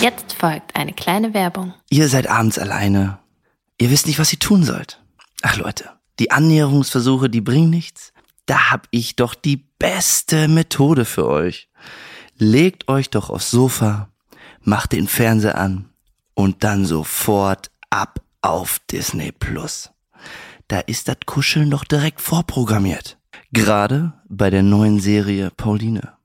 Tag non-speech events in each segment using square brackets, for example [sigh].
Jetzt folgt eine kleine Werbung. Ihr seid abends alleine. Ihr wisst nicht, was ihr tun sollt. Ach Leute, die Annäherungsversuche, die bringen nichts. Da hab ich doch die beste Methode für euch. Legt euch doch aufs Sofa, macht den Fernseher an und dann sofort ab auf Disney Plus. Da ist das Kuscheln doch direkt vorprogrammiert. Gerade bei der neuen Serie Pauline.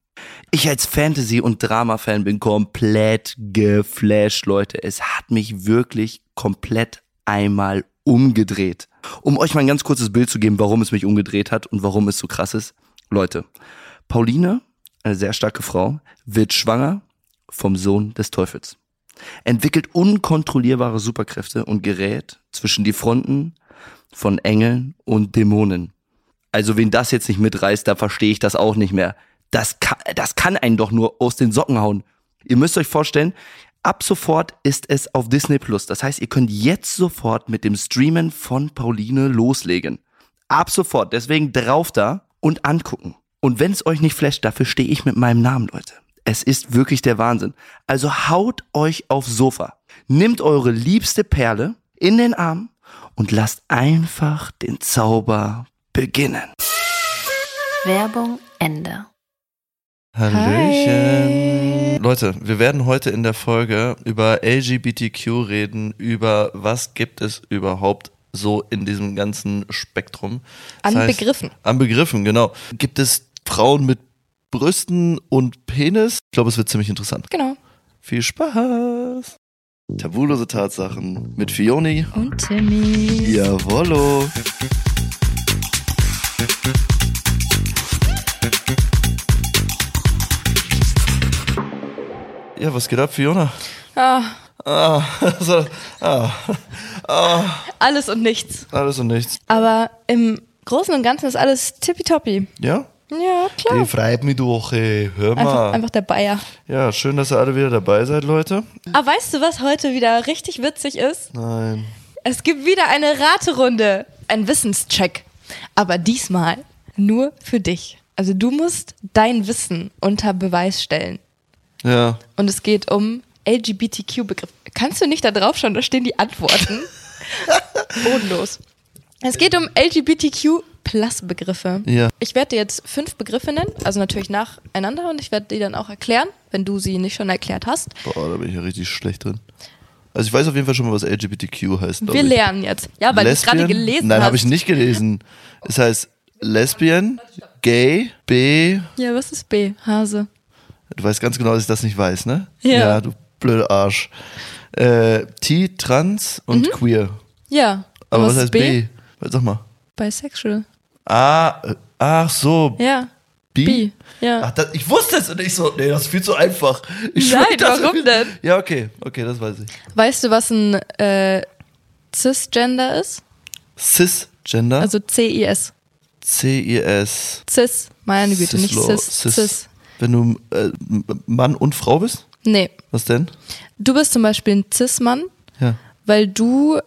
Ich als Fantasy- und Drama-Fan bin komplett geflasht, Leute. Es hat mich wirklich komplett einmal umgedreht. Um euch mal ein ganz kurzes Bild zu geben, warum es mich umgedreht hat und warum es so krass ist. Leute, Pauline, eine sehr starke Frau, wird schwanger vom Sohn des Teufels. Entwickelt unkontrollierbare Superkräfte und gerät zwischen die Fronten von Engeln und Dämonen. Also wen das jetzt nicht mitreißt, da verstehe ich das auch nicht mehr. Das kann, das kann einen doch nur aus den Socken hauen. Ihr müsst euch vorstellen, ab sofort ist es auf Disney Plus. Das heißt, ihr könnt jetzt sofort mit dem Streamen von Pauline loslegen. Ab sofort. Deswegen drauf da und angucken. Und wenn es euch nicht flasht, dafür stehe ich mit meinem Namen, Leute. Es ist wirklich der Wahnsinn. Also haut euch aufs Sofa. Nimmt eure liebste Perle in den Arm und lasst einfach den Zauber beginnen. Werbung Ende. Hallöchen. Leute, wir werden heute in der Folge über LGBTQ reden, über was gibt es überhaupt so in diesem ganzen Spektrum. An Begriffen. An Begriffen, genau. Gibt es Frauen mit Brüsten und Penis? Ich glaube, es wird ziemlich interessant. Genau. Viel Spaß. Tabulose Tatsachen mit Fioni. Und Timmy. Jawollo. Ja, was geht ab, Fiona? Ah, Ah, [laughs] so, ah, ah, alles und nichts. alles und nichts. Aber im Großen und Ganzen ist alles tippitoppi. Ja? Ja, klar. Die freut mich doch, ey. Hör Einfach, mal. einfach der Bayer. Ja, schön, dass ihr alle wieder dabei seid, Leute. Aber weißt du, was heute wieder richtig witzig ist? Nein. Es gibt wieder eine Raterunde. Ein Wissenscheck. Aber diesmal nur für dich. Also du musst dein Wissen unter Beweis stellen. Ja. Und es geht um LGBTQ-Begriff. Kannst du nicht da drauf schauen? Da stehen die Antworten. [laughs] Bodenlos. Es geht um LGBTQ-Plus-Begriffe. Ja. Ich werde dir jetzt fünf Begriffe nennen, also natürlich nacheinander und ich werde die dann auch erklären, wenn du sie nicht schon erklärt hast. Boah, da bin ich ja richtig schlecht drin. Also ich weiß auf jeden Fall schon mal, was LGBTQ heißt. Wir ich. lernen jetzt. Ja, weil du es gerade gelesen Nein, hast. habe ich nicht gelesen. Es heißt Lesbian, Gay, B. Ja, was ist B? Hase. Du weißt ganz genau, dass ich das nicht weiß, ne? Ja. Ja, du blöder Arsch. Äh, T, Trans und Queer. Ja. Aber was, ist heißt B? Sag mal. Bisexual. Ah, äh, ach so. Ja. B? B. Ja. Ach, das, ich wusste es und ich so, nee, das ist viel zu einfach. Ich Nein, das warum viel- denn? Ja, okay, okay, das weiß ich. Weißt du, was ein äh, Cisgender ist? Cisgender, Also C-I-S. C-I-S. Cis. Meine Güte, nicht Cislo- Cis. Cis. Wenn du äh, Mann und Frau bist? Nee. Was denn? Du bist zum Beispiel ein Cis-Mann, Ja. weil du,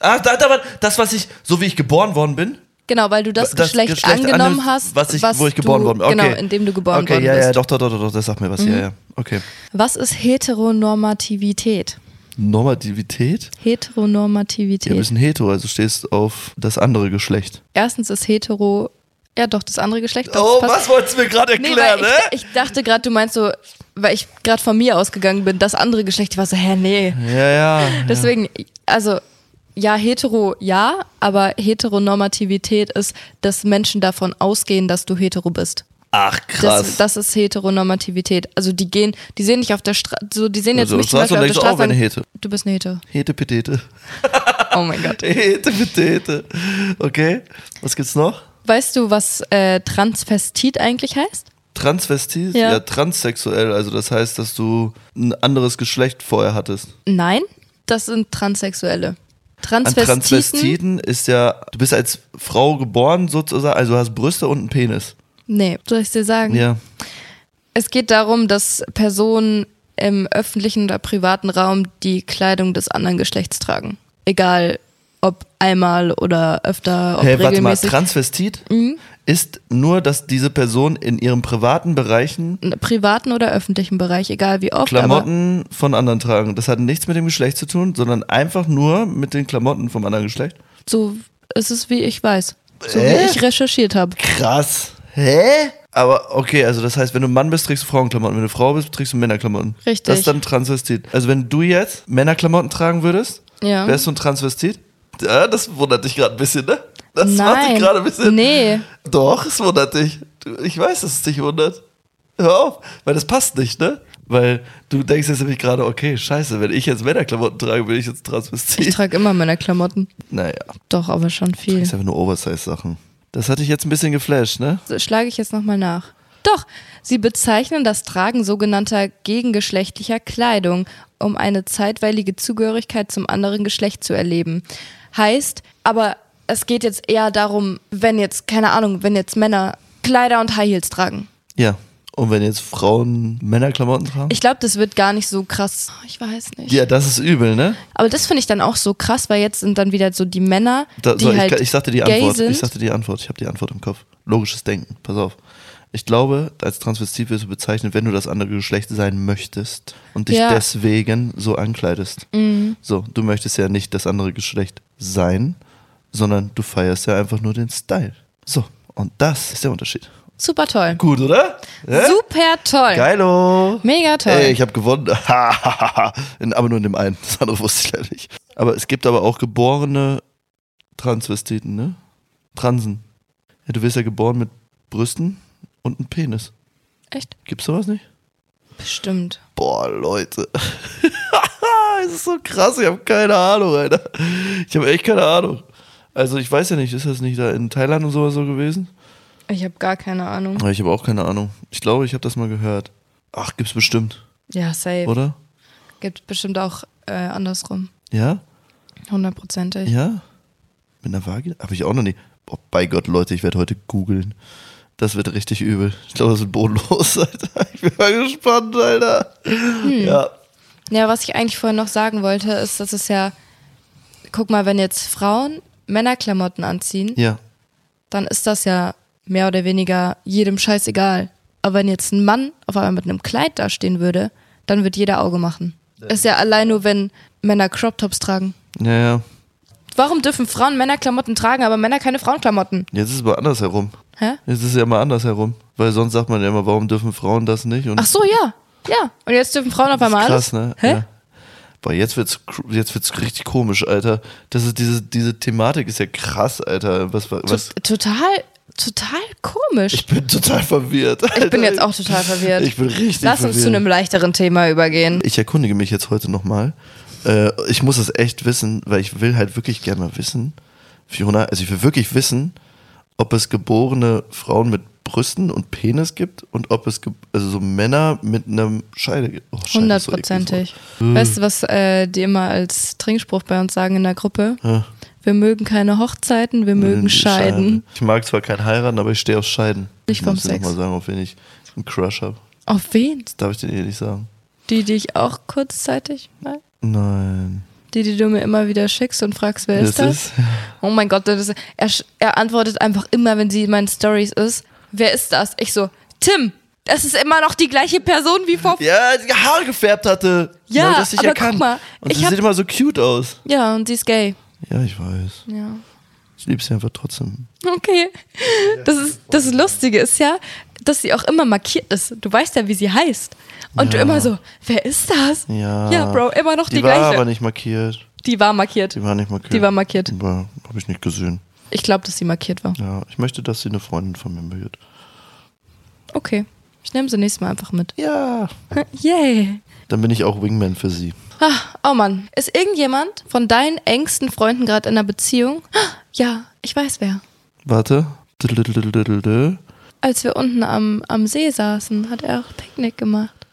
Ah, da, da, das, was ich, so wie ich geboren worden bin? genau, weil du das, Das Geschlecht, Geschlecht angenommen annimmt, hast, was ich- wo ich geboren du, worden bin. Okay. Genau, in dem du geboren okay, worden ja, bist. Mhm. ja, doch, doch, doch, doch, doch, das sagt mir was. Ja, ja. Okay. Was ist Heteronormativität? Normativität? Ja, Heteronormativität. ein hetero, also stehst auf das andere Geschlecht. Erstens ist hetero, ja doch, das andere Geschlecht. Doch, Oh, was wolltest du mir gerade Nee, erklären, weil ne? ich, ich dachte gerade, du meinst so, weil ich gerade von mir ausgegangen bin, das andere Geschlecht, ich war so, hä, nee. Ja, ja. Deswegen, also ja, hetero ja, aber Heteronormativität ist, dass Menschen davon ausgehen, dass du hetero bist. Ach, krass. Das, das ist Heteronormativität. Also die gehen, die sehen nicht auf der Straße, so die sehen jetzt Also, mich zum Beispiel auf der du auch, Straße. sagen, eine Hete. Du bist eine Hetero. Hete, Petete. Oh mein Gott. [laughs] Hete, Petete. Okay, was gibt's noch? Weißt du, was äh, Transvestit eigentlich heißt? Transvestit? Ja. Ja. transsexuell, also das heißt, dass du ein anderes Geschlecht vorher hattest. Nein, das sind Transsexuelle. An Transvestiten. Transvestiten ist ja, du bist als Frau geboren sozusagen, also du hast Brüste und einen Penis. Nee, soll ich dir sagen? Ja. Es geht darum, dass Personen im öffentlichen oder privaten Raum die Kleidung des anderen Geschlechts tragen. Egal ob einmal oder öfter, ob Hey, warte mal. Transvestit? ist nur, dass diese Person in ihren privaten Bereichen In privaten oder öffentlichen Bereich, egal wie oft. Klamotten von anderen tragen. Das hat nichts mit dem Geschlecht zu tun, sondern einfach nur mit den Klamotten vom anderen Geschlecht. So ist es, wie ich weiß. So Äh? wie ich recherchiert habe. Krass. Hä? Aber okay, also das heißt, wenn du Mann bist, trägst du Frauenklamotten. Wenn du Frau bist, trägst du Männerklamotten. Richtig. Das ist dann Transvestit. Also wenn du jetzt Männerklamotten tragen würdest, Ja. wärst du ein Transvestit? Ja, das wundert dich gerade ein bisschen, ne? Das macht dich Nein. gerade ein bisschen. Nee. Doch, es wundert dich. Ich weiß, dass es dich wundert. Hör auf, weil das passt nicht, ne? Weil du denkst jetzt nämlich gerade, okay, scheiße, wenn ich jetzt Männerklamotten trage, bin ich jetzt Ich Transvestit. trage immer meine Klamotten. Naja, Doch, aber schon viel. ist einfach nur Oversize-Sachen. Das hatte ich jetzt ein bisschen geflasht, ne? So, schlage ich jetzt nochmal nach. Doch, sie bezeichnen das Tragen sogenannter gegengeschlechtlicher Kleidung, um eine zeitweilige Zugehörigkeit zum anderen Geschlecht zu erleben. Heißt, aber es geht jetzt eher darum, wenn jetzt, keine Ahnung, wenn jetzt Männer Kleider und High Heels tragen. Ja. Und wenn jetzt Frauen Männerklamotten tragen? Ich glaube, das wird gar nicht so krass. Ich weiß nicht. ja, das ist übel, ne? Aber das finde ich dann auch so krass, weil jetzt sind dann wieder so die Männer, Da, die so, halt ich, ich sagte die gay Antwort. sind. Ich sagte die Antwort. Ich habe die Antwort im Kopf. Logisches Denken. Pass auf. Ich glaube, als Transvestit wirst du bezeichnet, wenn du das andere Geschlecht sein möchtest und dich Ja. Mhm. deswegen so ankleidest. So, du möchtest ja nicht das andere Geschlecht sein, sondern du feierst ja einfach nur den Style. So, und das ist der Unterschied. Super toll. Gut, oder? Ja? Super toll. Geilo. Mega toll. Ey, ich habe gewonnen. [laughs] Aber nur in dem einen. Das andere wusste ich leider nicht. Aber es gibt aber auch geborene Transvestiten, ne? Transen. Ja, du wirst ja geboren mit Brüsten und einem Penis. Echt? Gibt's sowas nicht? Bestimmt. Boah, Leute. [laughs] Es ist so krass, ich habe keine Ahnung, Alter. Ich habe echt keine Ahnung. Also ich weiß ja nicht, ist das nicht da in Thailand und sowas so gewesen? Ich habe gar keine Ahnung. Ich habe auch keine Ahnung. Ich glaube, ich habe das mal gehört. Ach, gibt's bestimmt, Ja, safe. oder? Gibt bestimmt auch äh, andersrum. Ja? Hundertprozentig. Ja? Mit einer Waage? Habe ich auch noch nie. Boah, bei Gott, Leute, ich werde heute googeln. Das wird richtig übel. Ich glaube, das wird bodenlos, [laughs] Alter. Ich bin mal gespannt, Alter. Ja. Ja, was ich eigentlich vorhin noch sagen wollte, ist, dass es ja, guck mal, wenn jetzt Frauen Männerklamotten anziehen, Ja. dann ist das ja mehr oder weniger jedem scheißegal. Aber wenn jetzt ein Mann auf einmal mit einem Kleid dastehen würde, dann wird jeder Auge machen. Ist ja allein nur, wenn Männer Crop Tops tragen. Ja, ja. Warum dürfen Frauen Männerklamotten tragen, aber Männer keine Frauenklamotten? Jetzt ist es aber andersherum. Hä? Jetzt ist es ja mal andersherum. Weil sonst sagt man ja immer, warum dürfen Frauen das nicht? Und Ach so, ja. Ja. Und jetzt dürfen Frauen auf das ist einmal krass, alles. ne? Hä? Ja. Boah, jetzt wird's, jetzt wird's richtig komisch, Alter. Das ist diese, diese Thematik ist ja krass, Alter. Was, was, Tot- Total, total komisch. ich bin total verwirrt. Ich bin Alter. jetzt auch total verwirrt. Ich bin richtig Lass verwirrt. uns zu einem leichteren Thema übergehen. Ich erkundige mich jetzt heute nochmal. Äh, ich muss es echt wissen, weil ich will halt wirklich gerne mal wissen, Fiona, also ich will wirklich wissen, ob es geborene Frauen mit Brüsten und Penis gibt und ob es also so Männer mit einem Scheide gibt. Oh, ist so Hundertprozentig. Weißt du, was äh, die immer als Trinkspruch bei uns sagen in der Gruppe? Ja. Wir mögen keine Hochzeiten, wir mögen Scheiden. Ich mag zwar kein heiraten, aber ich stehe auf Scheiden. Nicht vom ich muss Sex. mal sagen, auf wen ich einen Crush habe. Auf wen? Das darf ich dir eh nicht sagen. Die, die ich auch kurzzeitig mag? Nein. Die, die du mir immer wieder schickst und fragst, wer ist das? ist [laughs] Oh mein Gott, das er, er antwortet einfach immer, wenn sie in meinen Stories ist. Wer ist das? Ich so, Tim, das ist immer noch die gleiche Person wie vor. Ja, ja, die Haare gefärbt hatte. Ja, hat das nicht aber erkannt. guck mal, Und ich sie hab- sieht immer so cute aus. und sie ist gay. Ja, ich weiß. Ja. Ich liebe sie einfach trotzdem. Okay. Das, ist, das Lustige ist ja, dass sie auch immer markiert ist. Du weißt ja, wie sie heißt. Und du Ja. immer so, wer ist das? Ja. Ja, Bro, immer noch die, Die, war gleiche. aber nicht markiert. Die war markiert. Die war nicht markiert. Die war markiert. Habe ich nicht gesehen. Ich glaube, dass sie markiert war. Ja, ich möchte, dass sie eine Freundin von mir wird. Okay. Ich nehme sie nächstes Mal einfach mit. Ja. [laughs] Yay. Dann bin ich auch Wingman für sie. Ah, oh Mann. Ist irgendjemand von deinen engsten Freunden gerade in einer Beziehung? [gasps] Ja, ich weiß wer. Warte. Als wir unten am, am See saßen, hat er auch Picknick gemacht.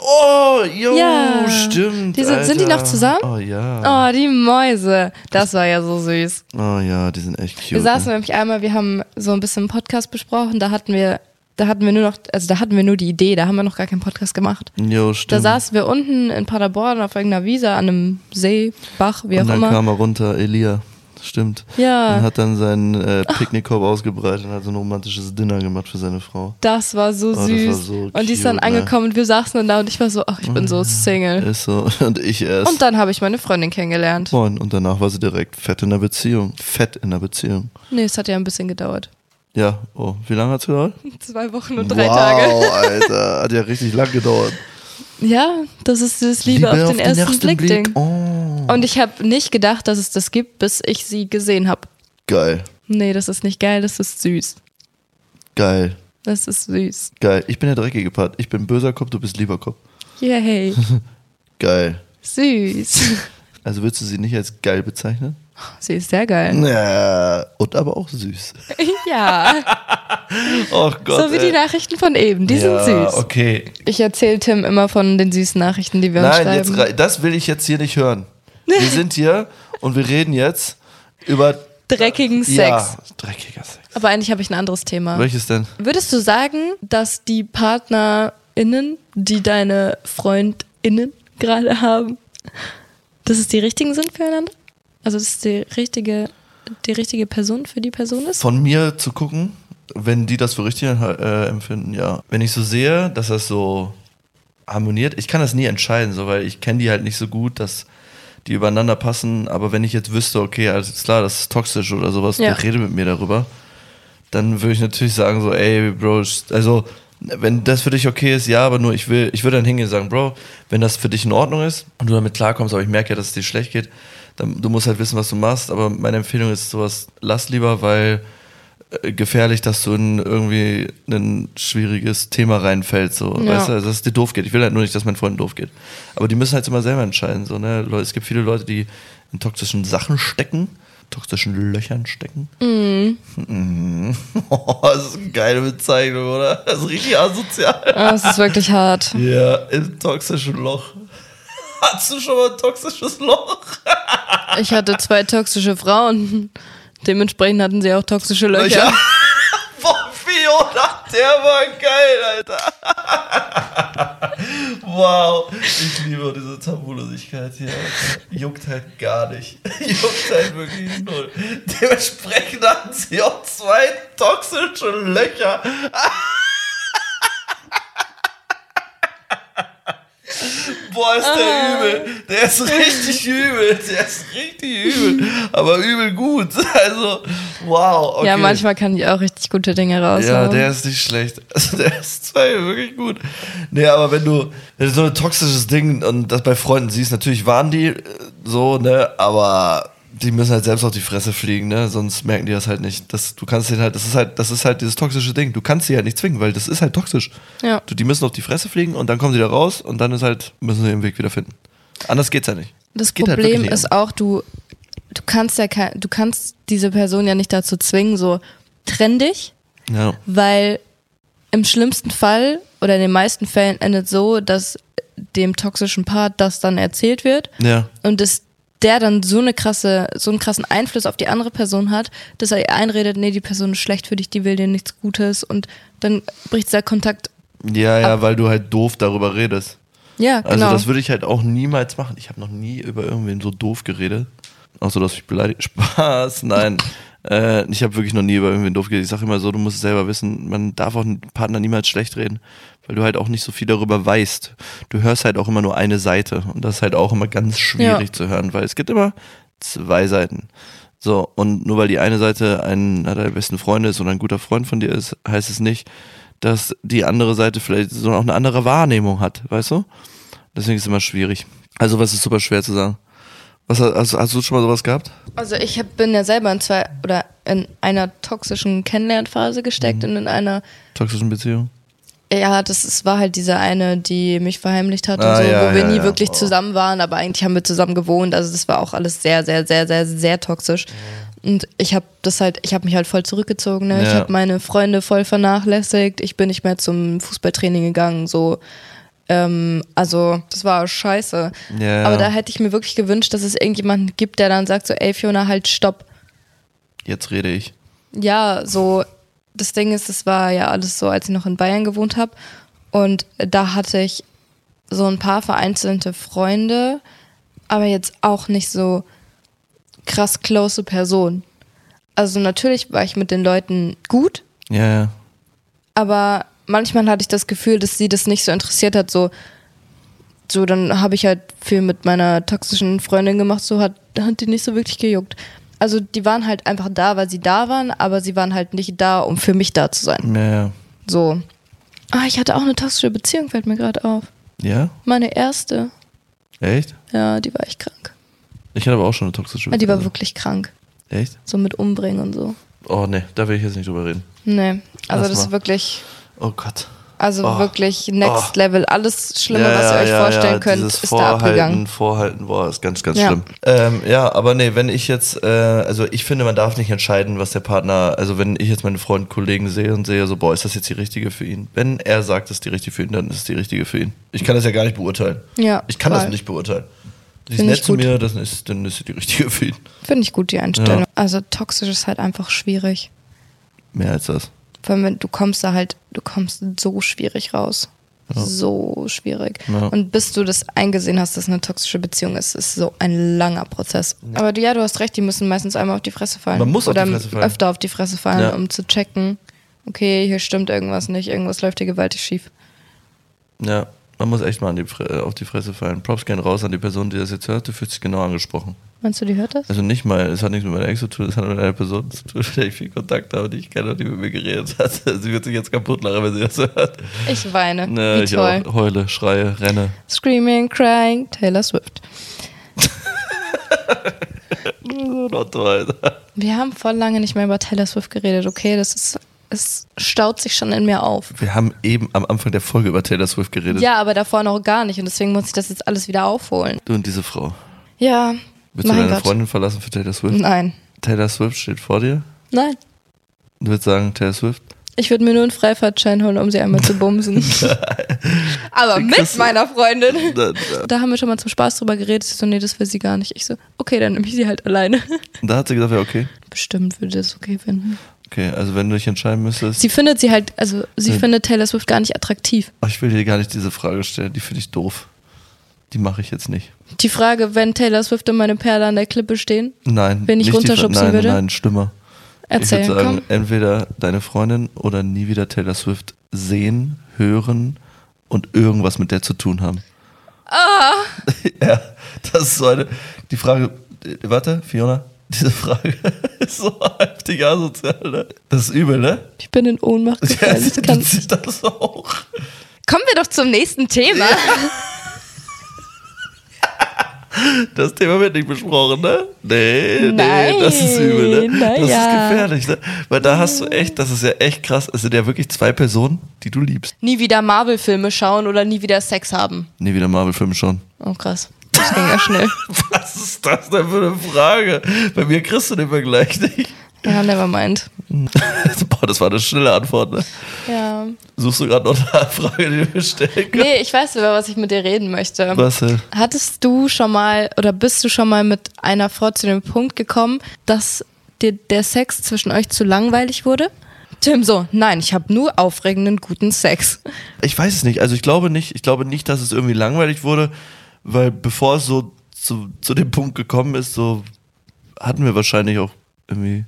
Oh, jo, Ja. stimmt. Die sind- sind die noch zusammen? Oh ja. Oh, die Mäuse. Das war ja so süß. Oh ja, die sind echt cute. Wir saßen ne? nämlich einmal, wir haben so ein bisschen einen Podcast besprochen, da hatten wir, da hatten wir nur noch, also da hatten wir nur die Idee, da haben wir noch gar keinen Podcast gemacht. Jo, Da stimmt. saßen wir unten in Paderborn auf irgendeiner Wiese an einem See, Bach, wie auch Und dann immer. kam er runter, Elia. Stimmt. Ja. Und hat dann seinen äh, Picknickkorb ausgebreitet und hat so ein romantisches Dinner gemacht für seine Frau. Das war so Oh, das süß. war so und die ist dann ne? angekommen und wir saßen dann da und ich war so, ach, ich bin so Single. Ist so. [laughs] Und ich erst. Und dann habe ich meine Freundin kennengelernt. Moin. Und danach war sie direkt fett in der Beziehung. Fett in der Beziehung. Nee, es hat ja ein bisschen gedauert. Ja, oh, wie lange hat's gedauert? [laughs] Zwei Wochen und drei wow, Tage. Alter, hat ja richtig lang gedauert. Ja, das ist das Liebe, auf den ersten Blick, Ding. Oh. Und ich habe nicht gedacht, dass es das gibt, bis ich sie gesehen habe. Geil, Nee, das ist nicht geil, das ist süß. geil, Das ist süß. geil. Ich bin der dreckige Part. Ich bin böser Kopf, du bist lieber Kopf. Yay. [laughs] Geil. Süß. Also würdest du sie nicht als geil bezeichnen? Sie ist sehr geil. Ja, und aber auch süß. [laughs] Ja, [laughs] Oh Gott. so wie die Nachrichten von eben. Die ja, sind süß. okay. Ich erzähle Tim immer von den süßen Nachrichten, die wir uns Nein, jetzt schreiben. rei- das will ich jetzt hier nicht hören. Wir sind hier und wir reden jetzt über Dreckigen Sex. Ja, dreckiger Sex. Aber eigentlich habe ich ein anderes Thema. Welches denn? Würdest du sagen, dass die PartnerInnen, die deine FreundInnen gerade haben, dass es die richtigen sind füreinander? Also, dass es die richtige, die richtige Person für die Person ist? Von mir zu gucken, wenn die das für richtig äh, empfinden, ja. Wenn ich so sehe, dass das so harmoniert, ich kann das nie entscheiden, so, weil ich kenne die halt nicht so gut, dass die übereinander passen, aber wenn ich jetzt wüsste, okay, alles klar, das ist toxisch oder sowas, Ja. der rede mit mir darüber, dann würde ich natürlich sagen so, ey, Bro, also wenn das für dich okay ist, ja, aber nur ich will, ich würde dann hingehen und sagen, Bro, wenn das für dich in Ordnung ist und du damit klarkommst, aber ich merke ja, dass es dir schlecht geht, du musst halt wissen, was du machst, aber meine Empfehlung ist sowas, lass lieber, weil äh, gefährlich, dass du in irgendwie ein schwieriges Thema reinfällst, so, Ja. weißt du, also, dass es dir doof geht. Ich will halt nur nicht, dass mein Freund doof geht. Aber die müssen halt immer selber entscheiden, so, ne, es gibt viele Leute, die in toxischen Sachen stecken, toxischen Löchern stecken. Mhm. Oh, [laughs] das ist eine geile Bezeichnung, oder? Das ist richtig asozial. Ah, es ist wirklich hart. Ja, im toxischen Loch. Hattest du schon mal ein toxisches Loch? [laughs] Ich hatte zwei toxische Frauen. Dementsprechend hatten sie auch toxische Löcher. [laughs] Boah, Fiona, der war geil, Alter. [laughs] wow, ich liebe diese Tabulosigkeit hier. Juckt halt gar nicht. Juckt halt wirklich null. Dementsprechend hatten sie auch zwei toxische Löcher. Boah, ist der übel. Der ist richtig [laughs] übel. Der ist richtig übel. Aber übel gut. [laughs] Also, wow. Okay. Ja, manchmal kann ich auch richtig gute Dinge raushauen. Ja, der ist nicht schlecht. [laughs] Also der ist zwar wirklich gut. Nee, aber wenn du, wenn du so ein toxisches Ding und das bei Freunden siehst, natürlich waren die äh, so, ne, aber die müssen halt selbst auf die Fresse fliegen, ne? Sonst merken die das halt nicht. Das, du kannst den halt, das ist halt, das ist halt dieses toxische Ding. Du kannst sie halt nicht zwingen, weil das ist halt toxisch. Ja. Du, die müssen auf die Fresse fliegen und dann kommen sie da raus und dann ist halt, müssen sie ihren Weg wieder finden. Anders geht's ja nicht. Das Geht halt Problem nicht ist auch, du, du kannst ja kein, du kannst diese Person ja nicht dazu zwingen, so trenn dich, Ja. weil im schlimmsten Fall oder in den meisten Fällen endet so, dass dem toxischen Part das dann erzählt wird Ja. und dass der dann so eine krasse, so einen krassen Einfluss auf die andere Person hat, dass er ihr einredet, nee, die Person ist schlecht für dich, die will dir nichts Gutes und dann bricht dieser Kontakt. Ja, ja, weil du halt doof darüber redest. Ja, Also genau. das würde ich halt auch niemals machen. Ich habe noch nie über irgendwen so doof geredet. Außer dass ich beleidigt. [laughs] Spaß, nein. Äh, ich habe wirklich noch nie über irgendwen doof geredet. Ich sage immer so, du musst es selber wissen, man darf auch einen Partner niemals schlecht reden, weil du halt auch nicht so viel darüber weißt. Du hörst halt auch immer nur eine Seite und das ist halt auch immer ganz schwierig Ja. zu hören, weil es gibt immer zwei Seiten. So, und nur weil die eine Seite ein, einer deiner besten Freunde ist oder ein guter Freund von dir ist, heißt es nicht, dass die andere Seite vielleicht so auch eine andere Wahrnehmung hat, weißt du? Deswegen ist es immer schwierig. Also, was ist super schwer zu sagen? Was, hast, hast du schon mal sowas gehabt? Also ich hab, bin ja selber in zwei oder in einer toxischen Kennenlernphase gesteckt Mhm. und in einer, Toxischen Beziehung? ja, das ist, war halt diese eine, die mich verheimlicht hat Ah, und so, ja, wo wir ja, nie ja. wirklich Oh. zusammen waren, aber eigentlich haben wir zusammen gewohnt. Also das war auch alles sehr, sehr, sehr, sehr, sehr toxisch. Und ich habe das halt, ich habe mich halt voll zurückgezogen. Ne? Ich habe meine Freunde voll vernachlässigt. Ich bin nicht mehr zum Fußballtraining gegangen. So, ähm, also das war scheiße. Ja. Aber da hätte ich mir wirklich gewünscht, dass es irgendjemanden gibt, der dann sagt so, ey Fiona, halt stopp. Jetzt rede ich. Ja, so, das Ding ist, das war ja alles so, als ich noch in Bayern gewohnt habe. Und da hatte ich so ein paar vereinzelte Freunde, aber jetzt auch nicht so krass close Person. Also natürlich war ich mit den Leuten gut, Ja, ja. aber manchmal hatte ich das Gefühl, dass sie das nicht so interessiert hat. So, so dann habe ich halt viel mit meiner toxischen Freundin gemacht, so hat, hat die nicht so wirklich gejuckt. Also die waren halt einfach da, weil sie da waren, aber sie waren halt nicht da, um für mich da zu sein. Ja, ja. So. Ah, ich hatte auch eine toxische Beziehung, fällt mir gerade auf. Ja? Meine erste. Echt? Ja, die war echt krank. Ich hatte aber auch schon eine toxische Ja, die war Beziehung. wirklich krank. Echt? So mit Umbringen und so. Oh, nee, da will ich jetzt nicht drüber reden. Nee, also Lass das mal. ist wirklich, Oh Gott. also Oh. wirklich next Oh. level. Alles Schlimme, was ihr euch vorstellen könnt, dieses ist da Vorhalten, abgegangen. Vorhalten, boah, ist ganz, ganz Ja. schlimm. Ähm, ja, aber nee, wenn ich jetzt, äh, also ich finde, man darf nicht entscheiden, was der Partner, also wenn ich jetzt meine Freunde, Kollegen sehe und sehe, so, boah, ist das jetzt die richtige für ihn? Wenn er sagt, das ist die richtige für ihn, dann ist es die richtige für ihn. Ich kann das ja gar nicht beurteilen. Ja, Ich kann das voll. nicht beurteilen. Sie ist nett zu mir, das ist, dann ist sie die richtige für ihn. Finde ich gut, die Einstellung. Ja. Also toxisch ist halt einfach schwierig. Mehr als das. Vor allem, wenn du kommst da halt, du kommst so schwierig raus. So schwierig. Ja. Und bis du das eingesehen hast, dass eine toxische Beziehung ist, ist so ein langer Prozess. Aber du, ja, du hast recht, die müssen meistens einmal auf die Fresse fallen. Man muss auf Oder die Fresse fallen. öfter auf die Fresse fallen, Ja. um zu checken, okay, hier stimmt irgendwas nicht, irgendwas läuft hier gewaltig schief. Ja, man muss echt mal die, äh, auf die Fresse fallen. Props gehen raus an die Person, die das jetzt hört. Du fühlst dich genau angesprochen. Meinst du, die hört das? Also nicht mal, es hat nichts mit meiner Ex zu tun, es hat mit einer Person zu tun, mit der ich viel Kontakt habe, die ich kenne und die mit mir geredet hat. [laughs] Sie wird sich jetzt kaputt lachen, wenn sie das hört. Ich weine. Ne, Wie ich toll. auch. Heule, schreie, renne. Screaming, crying, Taylor Swift. [laughs] Wir haben voll lange nicht mehr über Taylor Swift geredet, okay? Das ist, es staut sich schon in mir auf. Wir haben eben am Anfang der Folge über Taylor Swift geredet. Ja, aber davor noch gar nicht und deswegen muss ich das jetzt alles wieder aufholen. Du und diese Frau. Ja, Willst du mein deine Gott. Freundin verlassen für Taylor Swift? Nein, Taylor Swift steht vor dir. nein. Du würdest sagen, Taylor Swift? Ich würde mir nur einen Freifahrtschein holen, um sie einmal zu bumsen. [laughs] aber mit du- meiner Freundin. Da, haben wir schon mal zum Spaß drüber geredet. Sie so, nee, das will sie gar nicht. Ich so, okay, dann nehme ich sie halt alleine. da hat sie gesagt, ja, okay. Bestimmt würde das okay finden. Okay, also wenn du dich entscheiden müsstest. Sie findet sie halt, also sie Ja. findet Taylor Swift gar nicht attraktiv. Oh, ich will dir gar nicht diese Frage stellen, die finde ich doof. Die mache ich jetzt nicht. Die Frage, wenn Taylor Swift und meine Perle an der Klippe stehen, Nein. Wenn ich runterschubsen nein, würde? Nein, schlimmer. erzähl, ich würde sagen, komm. entweder deine Freundin oder nie wieder Taylor Swift sehen, hören und irgendwas mit der zu tun haben. Ah! [laughs] ja, das ist so eine. Die Frage. äh, Warte, Fiona, [laughs] diese Frage ist so heftig asozial, ne? Das ist übel, ne? Ich bin in Ohnmacht [laughs] Ja, gefallen. kann- sieht das auch. Kommen wir doch zum nächsten Thema. Das Thema wird nicht besprochen, ne? Nee, Nein, nee, das ist übel, ne? Das ja. ist gefährlich, ne? Weil da hast du echt, das ist ja echt krass. Es sind ja wirklich zwei Personen, die du liebst. nie wieder Marvel-Filme schauen oder nie wieder Sex haben. Nie wieder Marvel-Filme schon. Oh, krass. Das ging ja schnell. [laughs] Was ist das denn für eine Frage? Bei mir kriegst du den Vergleich nicht. Ja, never mind. [laughs] Boah, das war eine schnelle Antwort, ne? Ja. Suchst du gerade noch eine Frage, die du mir stellen kannst? Nee, ich weiß, über was ich mit dir reden möchte. Was, äh? Hattest du schon mal oder bist du schon mal mit einer Frau zu dem Punkt gekommen, dass dir der Sex zwischen euch zu langweilig wurde? Tim so, nein, ich habe nur aufregenden, guten Sex. Ich weiß es nicht. Also ich glaube nicht, ich glaube nicht, dass es irgendwie langweilig wurde, weil bevor es so zu, zu dem Punkt gekommen ist, so hatten wir wahrscheinlich auch irgendwie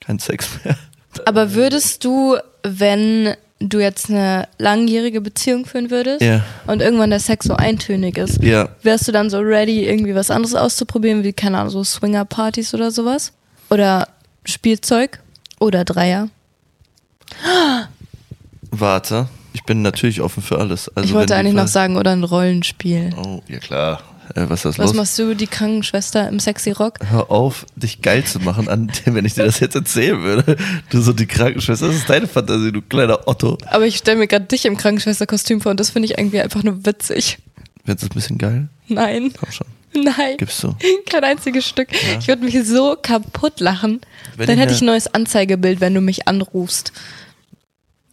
keinen Sex mehr. Aber würdest du, wenn du jetzt eine langjährige Beziehung führen würdest Ja. und irgendwann der Sex so eintönig ist, Ja. wärst du dann so ready, irgendwie was anderes auszuprobieren, wie, keine Ahnung, so Swinger-Partys oder sowas? Oder Spielzeug? Oder Dreier? Warte. Ich bin natürlich offen für alles. Also ich wollte eigentlich noch sagen, oder ein Rollenspiel. Oh, ja klar. Äh, was ist das Was los? machst du, die Krankenschwester im Sexy Rock? Hör auf, dich geil zu machen, an dem, wenn ich dir das jetzt erzählen würde. Du so die Krankenschwester, das ist deine Fantasie, du kleiner Otto. Aber ich stelle mir gerade dich im Krankenschwesterkostüm vor und das finde ich irgendwie einfach nur witzig. Du das ein bisschen geil? Nein, Komm schon, nein. gibst du. [laughs] Kein einziges Stück. Ich würde mich so kaputt lachen. Wenn Dann ich hätte ich ein neues Anzeigebild, wenn du mich anrufst.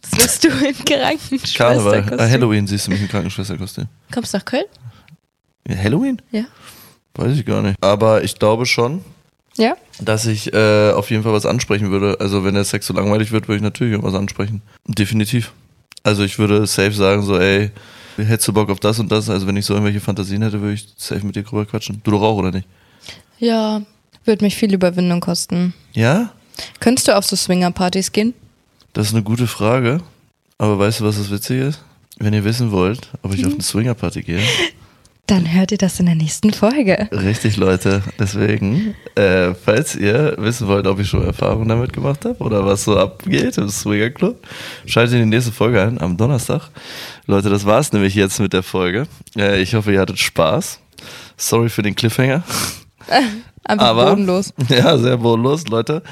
Das wirst du im Karneval, Krankenschwesterkostüm. äh, Halloween siehst du mich im Krankenschwesterkostüm. Kommst du nach Köln? Halloween? Ja. Weiß ich gar nicht. Aber ich glaube schon, Ja? dass ich äh, auf jeden Fall was ansprechen würde. Also wenn der Sex so langweilig wird, würde ich natürlich irgendwas ansprechen. Definitiv. Also ich würde safe sagen so, ey, hättest du Bock auf das und das? Also wenn ich so irgendwelche Fantasien hätte, würde ich safe mit dir drüber quatschen. Du doch auch, oder nicht? Ja. Würde mich viel Überwindung kosten. Ja? Könntest du auf so Swinger-Partys gehen? Das ist eine gute Frage. Aber weißt du, was das Witzige ist? Wenn ihr wissen wollt, ob ich auf eine Swingerparty gehe, [laughs] Dann hört ihr das in der nächsten Folge. richtig, Leute. Deswegen, äh, falls ihr wissen wollt, ob ich schon Erfahrungen damit gemacht habe oder was so abgeht im Swinger Club, schaltet in die nächste Folge ein am Donnerstag. Leute, das war's nämlich jetzt mit der Folge. Äh, ich hoffe, ihr hattet Spaß. Sorry für den Cliffhanger. [laughs] Einfach Aber- bodenlos. [laughs] Ja, sehr bodenlos, Leute.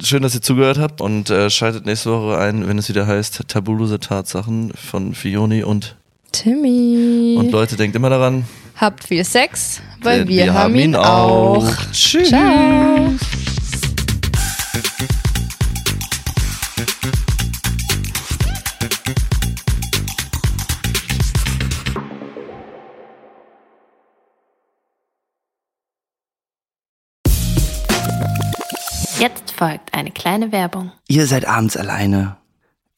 Schön, dass ihr zugehört habt und äh, schaltet nächste Woche ein, wenn es wieder heißt Tabulose Tatsachen von Fioni und Timmy. und Leute, denkt immer daran, Habt viel Sex, weil denn wir, haben ihn auch. Tschüss. Ciao. Jetzt folgt eine kleine Werbung. Ihr seid abends alleine.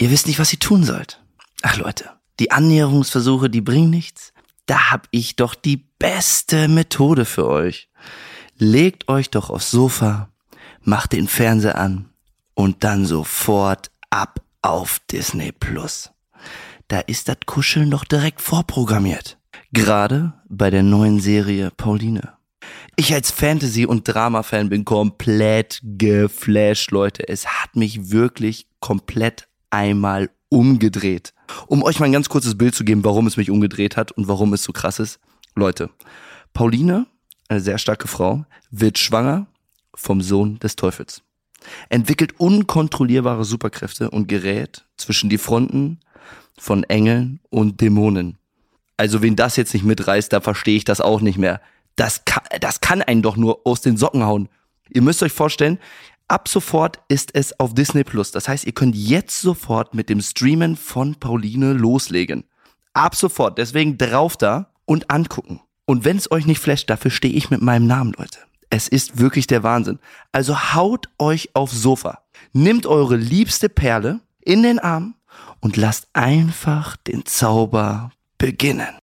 Ihr wisst nicht, was ihr tun sollt. Ach Leute, die Annäherungsversuche, die bringen nichts. Da hab ich doch die beste Methode für euch. Legt euch doch aufs Sofa, macht den Fernseher an und dann sofort ab auf Disney Plus. Da ist das Kuscheln doch direkt vorprogrammiert. Gerade bei der neuen Serie Pauline. Ich als Fantasy- und Drama-Fan bin komplett geflasht, Leute. Es hat mich wirklich komplett einmal umgedreht. Um euch mal ein ganz kurzes Bild zu geben, warum es mich umgedreht hat und warum es so krass ist. Leute, Pauline, eine sehr starke Frau, wird schwanger vom Sohn des Teufels. Entwickelt unkontrollierbare Superkräfte und gerät zwischen die Fronten von Engeln und Dämonen. Also wen das jetzt nicht mitreißt, da verstehe ich das auch nicht mehr. Das kann, das kann einen doch nur aus den Socken hauen. Ihr müsst euch vorstellen, ab sofort ist es auf Disney Plus. Das heißt, ihr könnt jetzt sofort mit dem Streamen von Pauline loslegen. Ab sofort. Deswegen drauf da und angucken. Und wenn es euch nicht flasht, dafür stehe ich mit meinem Namen, Leute. Es ist wirklich der Wahnsinn. Also haut euch aufs Sofa. Nimmt eure liebste Perle in den Arm und lasst einfach den Zauber beginnen.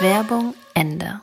Werbung Ende.